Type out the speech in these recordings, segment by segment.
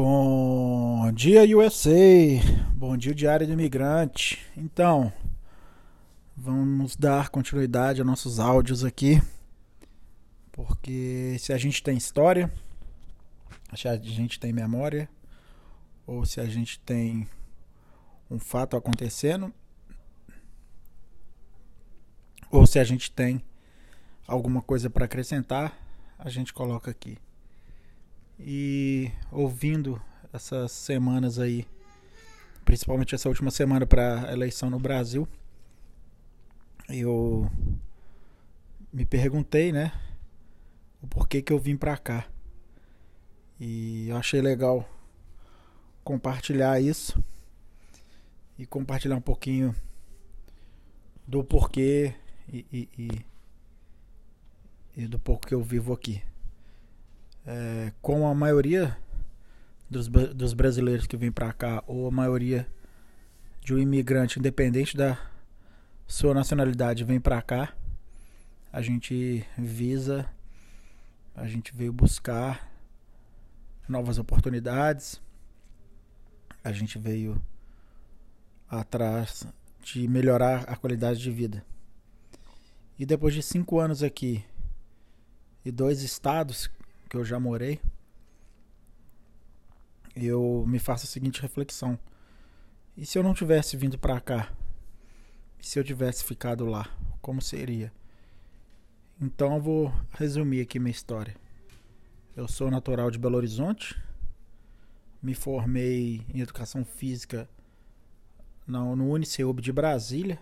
Bom dia, USA! Bom dia, Diário do Imigrante. Então, vamos dar continuidade a nossos áudios aqui, porque se a gente tem história, se a gente tem memória, ou se a gente tem um fato acontecendo, ou se a gente tem alguma coisa para acrescentar, a gente coloca aqui. E ouvindo essas semanas aí, principalmente essa última semana para a eleição no Brasil, eu me perguntei, né, o porquê que eu vim para cá. E eu achei legal compartilhar isso e compartilhar um pouquinho do porquê e, e, e, e do porquê eu vivo aqui é, com a maioria dos, dos brasileiros que vêm para cá, ou a maioria de um imigrante, independente da sua nacionalidade, vem para cá, a gente visa, a gente veio buscar novas oportunidades, a gente veio atrás de melhorar a qualidade de vida. E depois de cinco anos aqui e dois estados que eu já morei, eu me faço a seguinte reflexão: e se eu não tivesse vindo para cá? E se eu tivesse ficado lá? Como seria? Então eu vou resumir aqui minha história. Eu sou natural de Belo Horizonte, me formei em educação física no, Uniceub de Brasília.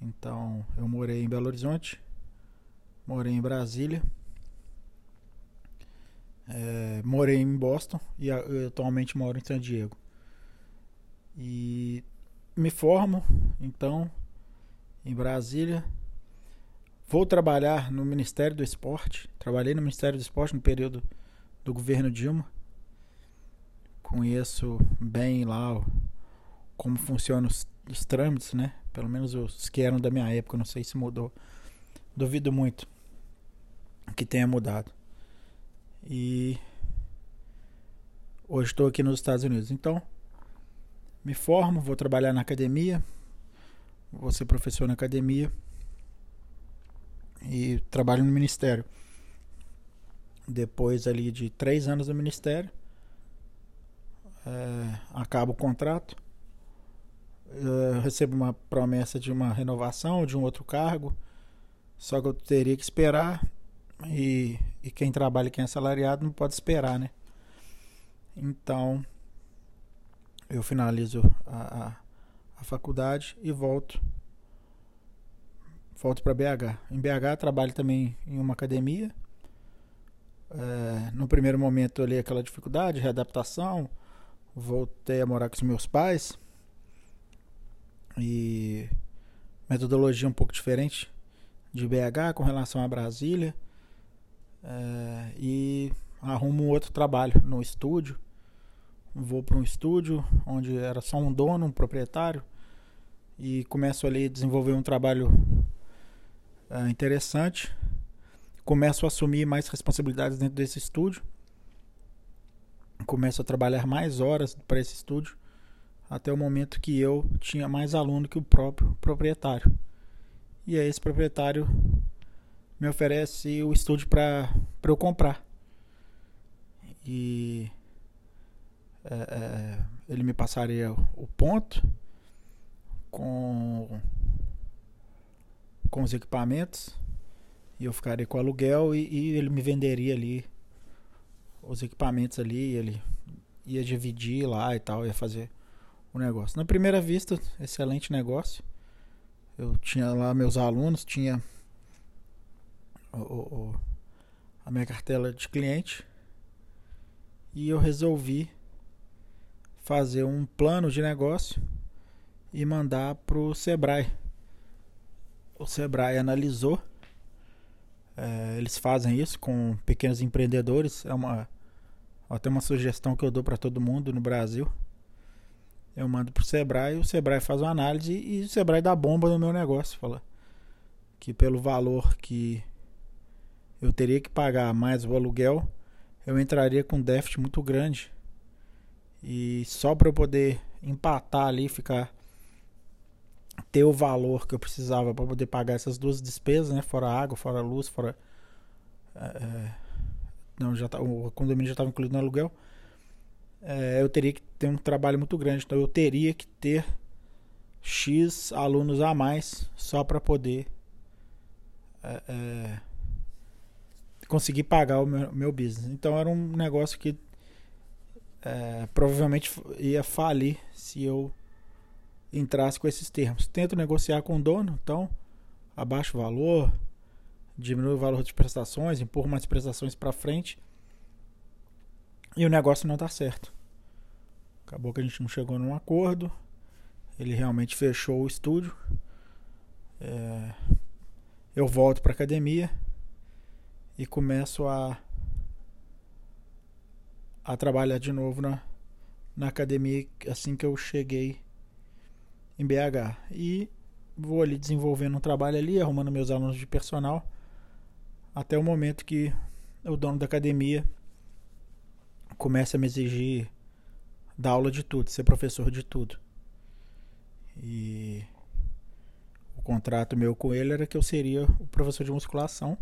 Então eu morei em Belo Horizonte, morei em Brasília. Morei em Boston e atualmente moro em San Diego. E me formo, então, em Brasília. Vou trabalhar no Ministério do Esporte. Trabalhei no Ministério do Esporte no período do governo Dilma. Conheço bem lá como funcionam os, os trâmites, né? Pelo menos os que eram da minha época, não sei se mudou. Duvido muito que tenha mudado. E hoje estou aqui nos Estados Unidos. Então, me formo, vou trabalhar na academia, vou ser professor na academia e trabalho no ministério. Depois ali de três anos no ministério, é, acaba o contrato, eu recebo uma promessa de uma renovação de um outro cargo, só que eu teria que esperar e, e quem trabalha, quem é assalariado, não pode esperar, né? Então, eu finalizo a, a, a faculdade e volto. Volto para BH. Em BH, trabalho também em uma academia. É, no primeiro momento, ali aquela dificuldade, readaptação. Voltei a morar com os meus pais. E metodologia um pouco diferente de BH com relação a Brasília. É, e arrumo um outro trabalho no estúdio. Vou para um estúdio onde era só um dono, um proprietário, e começo ali a desenvolver um trabalho é, interessante. Começo a assumir mais responsabilidades dentro desse estúdio. Começo a trabalhar mais horas para esse estúdio, até o momento que eu tinha mais aluno que o próprio proprietário. E aí esse proprietário me oferece o estúdio para eu comprar. E é, é, ele me passaria o ponto com, com os equipamentos e eu ficaria com o aluguel e, e ele me venderia ali os equipamentos ali, ele ia dividir lá e tal, ia fazer o negócio. Na primeira vista, excelente negócio. Eu tinha lá meus alunos, tinha o, o, a minha cartela de cliente e eu resolvi fazer um plano de negócio e mandar para o Sebrae. O Sebrae analisou. É, eles fazem isso com pequenos empreendedores. É uma até uma sugestão que eu dou para todo mundo no Brasil. Eu mando pro Sebrae, o Sebrae faz uma análise e o Sebrae dá bomba no meu negócio, fala que pelo valor que eu teria que pagar mais o aluguel, eu entraria com um déficit muito grande. E só para eu poder empatar ali, ficar ter o valor que eu precisava para poder pagar essas duas despesas, né? Fora água, fora luz, fora é, não já tá, o condomínio já estava incluído no aluguel. É, eu teria que ter um trabalho muito grande, então eu teria que ter x alunos a mais só para poder é, conseguir pagar o meu, meu, business. Então era um negócio que é, provavelmente ia falir se eu entrasse com esses termos. Tento negociar com o dono, então abaixo o valor, diminui o valor de prestações, empurro mais prestações para frente e o negócio não dá certo. Acabou que a gente não chegou num acordo. Ele realmente fechou o estúdio. É, eu volto para academia e começo a a trabalhar de novo na, na academia assim que eu cheguei em BH. E vou ali desenvolvendo um trabalho ali, arrumando meus alunos de personal, até o momento que o dono da academia começa a me exigir dar aula de tudo, ser professor de tudo. E o contrato meu com ele era que eu seria o professor de musculação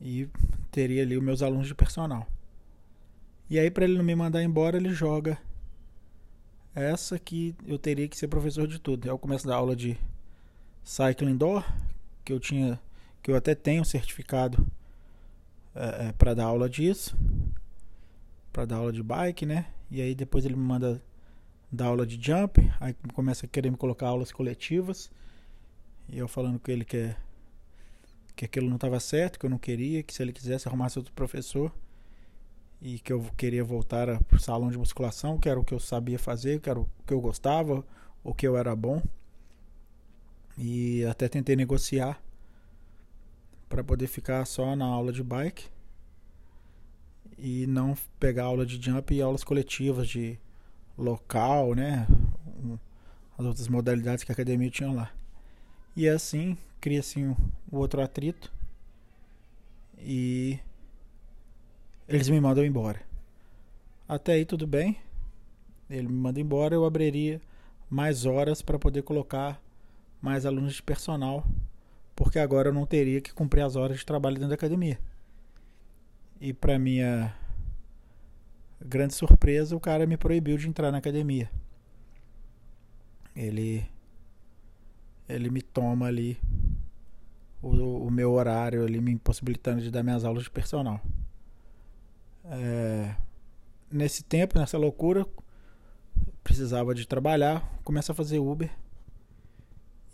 e teria ali os meus alunos de personal. E aí para ele não me mandar embora, ele joga essa que eu teria que ser professor de tudo. Eu começo a dar aula de cycling indoor, que eu tinha, que eu até tenho certificado é, é, para dar aula disso, para dar aula de bike, né? E aí depois ele me manda dar aula de jump, aí começa a querer me colocar aulas coletivas. E eu falando com ele que, é, que aquilo não estava certo, que eu não queria, que se ele quisesse arrumasse outro professor e que eu queria voltar para o salão de musculação, que era o que eu sabia fazer, que era o que eu gostava, o que eu era bom. E até tentei negociar para poder ficar só na aula de bike e não pegar aula de jump e aulas coletivas de local, né? As outras modalidades que a academia tinha lá. E assim cria assim o outro atrito e eles me mandam embora. Até aí tudo bem. Ele me manda embora, eu abriria mais horas para poder colocar mais alunos de personal, porque agora eu não teria que cumprir as horas de trabalho dentro da academia. E para minha grande surpresa, o cara me proibiu de entrar na academia. Ele ele me toma ali o, o meu horário, ele me impossibilitando de dar minhas aulas de personal. É, nesse tempo, nessa loucura, precisava de trabalhar, começo a fazer Uber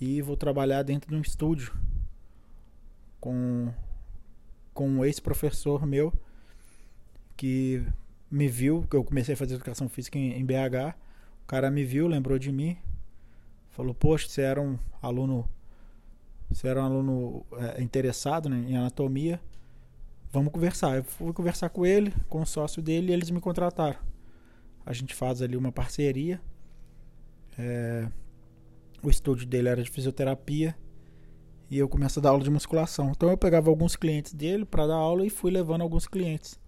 e vou trabalhar dentro de um estúdio com com um ex-professor meu que me viu, que eu comecei a fazer educação física em, em BH. O cara me viu, lembrou de mim, falou: Poxa, você era um aluno, você era um aluno é, interessado né, em anatomia vamos conversar. Eu fui conversar com ele, com o sócio dele, e eles me contrataram. A gente faz ali uma parceria. É, o estúdio dele era de fisioterapia e eu começo a dar aula de musculação. Então eu pegava alguns clientes dele para dar aula e fui levando alguns clientes.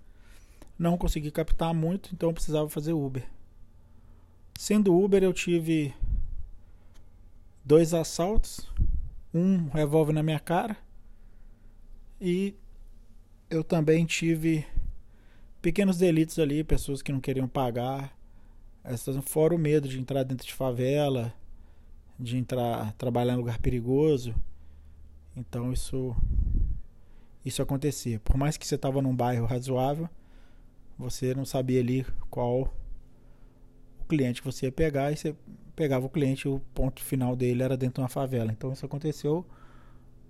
Não consegui captar muito, então eu precisava fazer Uber. Sendo Uber, eu tive dois assaltos, um revólver na minha cara e eu também tive pequenos delitos ali, pessoas que não queriam pagar. Essas, fora o medo de entrar dentro de favela, de entrar, trabalhar em lugar perigoso. Então isso isso acontecia. Por mais que você estava num bairro razoável, você não sabia ali qual o cliente que você ia pegar e você pegava o cliente, o ponto final dele era dentro de uma favela. Então isso aconteceu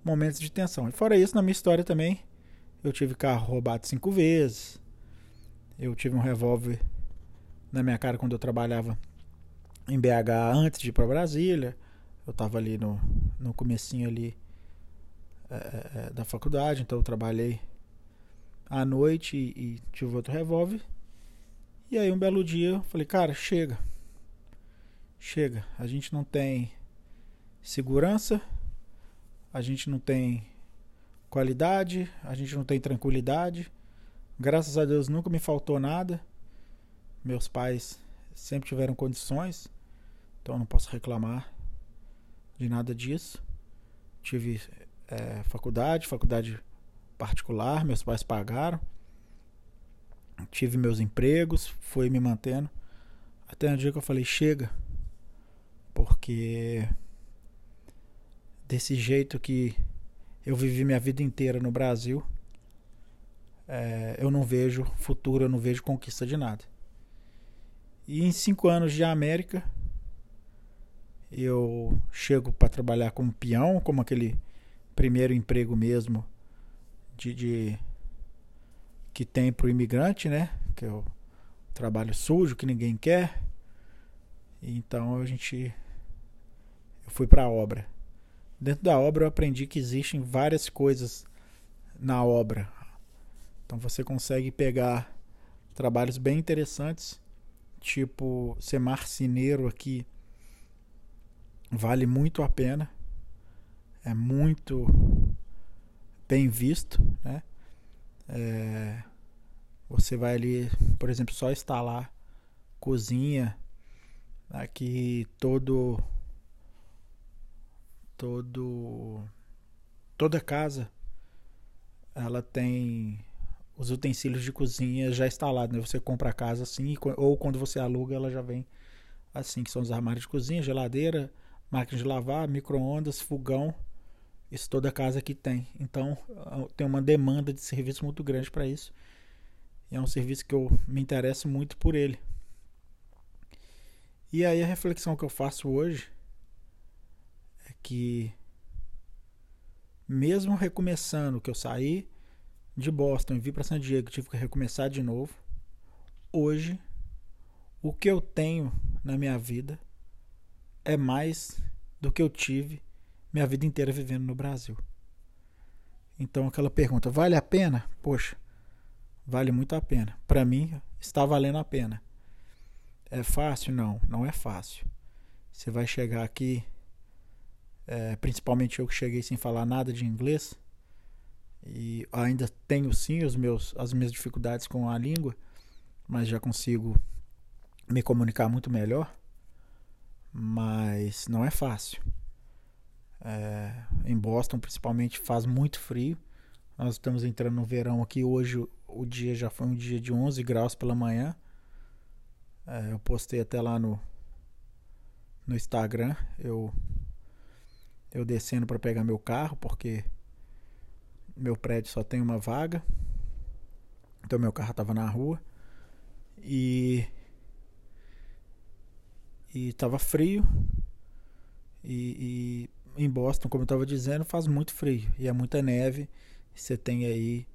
momentos de tensão. E fora isso, na minha história também, eu tive carro roubado cinco vezes. Eu tive um revólver na minha cara quando eu trabalhava em BH antes de ir para Brasília. Eu estava ali no, no comecinho ali é, é, da faculdade, então eu trabalhei à noite e, e tive outro revólver. E aí um belo dia eu falei, cara, chega. Chega. A gente não tem segurança, a gente não tem qualidade, a gente não tem tranquilidade, Graças a Deus nunca me faltou nada. Meus pais sempre tiveram condições, então não posso reclamar de nada disso. Tive é, faculdade, faculdade particular, meus pais pagaram. Tive meus empregos, fui me mantendo. Até um dia que eu falei, chega. Porque desse jeito que eu vivi minha vida inteira no Brasil, é, eu não vejo futuro, eu não vejo conquista de nada. E em cinco anos de América, eu chego para trabalhar como peão, como aquele primeiro emprego mesmo de, de que tem para o imigrante, né? Que é o trabalho sujo que ninguém quer. Então a gente eu fui para a obra. Dentro da obra eu aprendi que existem várias coisas na obra. Então você consegue pegar trabalhos bem interessantes, tipo ser marceneiro aqui vale muito a pena. É muito bem visto, né? É, você vai ali, por exemplo, só instalar cozinha, aqui todo todo toda casa ela tem os utensílios de cozinha já instalados, né? Você compra a casa assim, ou quando você aluga, ela já vem assim, que são os armários de cozinha, geladeira, máquina de lavar, micro-ondas, fogão. Isso toda casa aqui tem. Então, tem uma demanda de serviço muito grande para isso. E é um serviço que eu me interesso muito por ele. E aí a reflexão que eu faço hoje é que mesmo recomeçando, que eu saí de Boston e vim para San Diego, tive que recomeçar de novo. Hoje, o que eu tenho na minha vida é mais do que eu tive minha vida inteira vivendo no Brasil. Então aquela pergunta, vale a pena? Poxa, vale muito a pena. Para mim, está valendo a pena. É fácil? Não, não é fácil. Você vai chegar aqui, é, principalmente eu que cheguei sem falar nada de inglês, e ainda tenho sim os meus, as minhas dificuldades com a língua, mas já consigo me comunicar muito melhor. Mas não é fácil. É, em Boston, principalmente, faz muito frio. Nós estamos entrando no verão aqui. Hoje o dia já foi um dia de 11 graus pela manhã. É, eu postei até lá no, no Instagram. Eu, eu descendo para pegar meu carro, porque meu prédio só tem uma vaga. Então meu carro estava na rua. E e estava frio. E, e, em Boston, como eu estava dizendo, faz muito frio e é muita neve. Você tem aí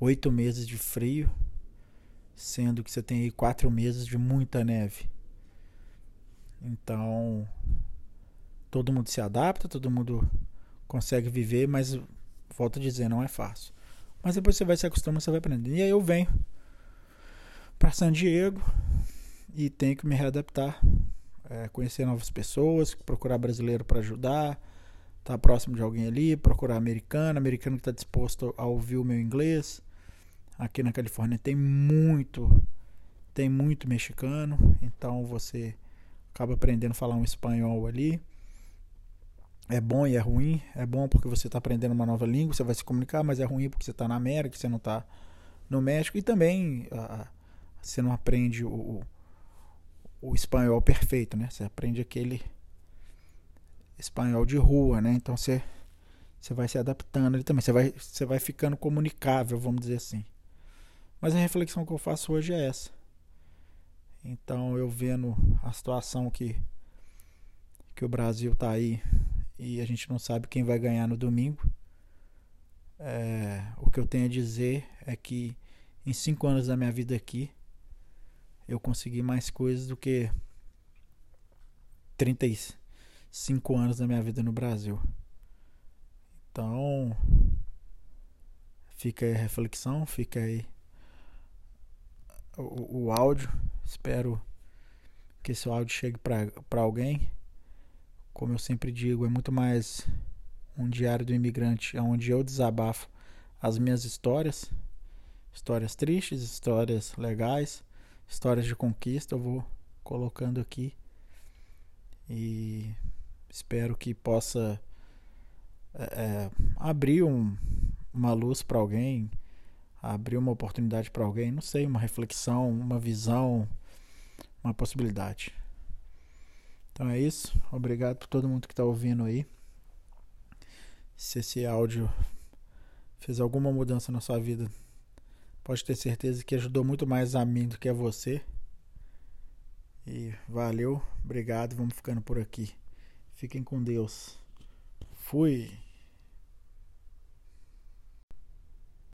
oito meses de frio, sendo que você tem aí quatro meses de muita neve. Então, todo mundo se adapta, todo mundo consegue viver, mas volto a dizer, não é fácil. Mas depois você vai se acostumando, você vai aprendendo. E aí eu venho para San Diego e tenho que me readaptar, é, conhecer novas pessoas, procurar brasileiro para ajudar, estar tá próximo de alguém ali, procurar americano, americano que está disposto a ouvir o meu inglês. Aqui na Califórnia tem muito, tem muito mexicano, então você acaba aprendendo a falar um espanhol ali é bom e é ruim. É bom porque você está aprendendo uma nova língua, você vai se comunicar, mas é ruim porque você está na América, você não está no México. E também uh, você não aprende o, o, espanhol perfeito, né? Você aprende aquele espanhol de rua, né? Então você, você vai se adaptando ali também. Você vai, você vai ficando comunicável, vamos dizer assim. Mas a reflexão que eu faço hoje é essa. Então eu vendo a situação que, que o Brasil está aí e a gente não sabe quem vai ganhar no domingo. É, o que eu tenho a dizer é que em cinco anos da minha vida aqui eu consegui mais coisas do que 35 anos da minha vida no Brasil. Então, fica aí a reflexão, fica aí o, o áudio. Espero que esse áudio chegue para alguém como eu sempre digo, é muito mais um diário do imigrante, onde eu desabafo as minhas histórias, Histórias tristes, histórias legais, histórias de conquista, eu vou colocando aqui. E espero que possa é, é abrir um, uma luz para alguém, abrir uma oportunidade para alguém, não sei, uma reflexão, uma visão, uma possibilidade. Então é isso. Obrigado por todo mundo que está ouvindo aí. Se esse áudio fez alguma mudança na sua vida, pode ter certeza que ajudou muito mais a mim do que a você. E valeu, obrigado, vamos ficando por aqui. Fiquem com Deus. Fui.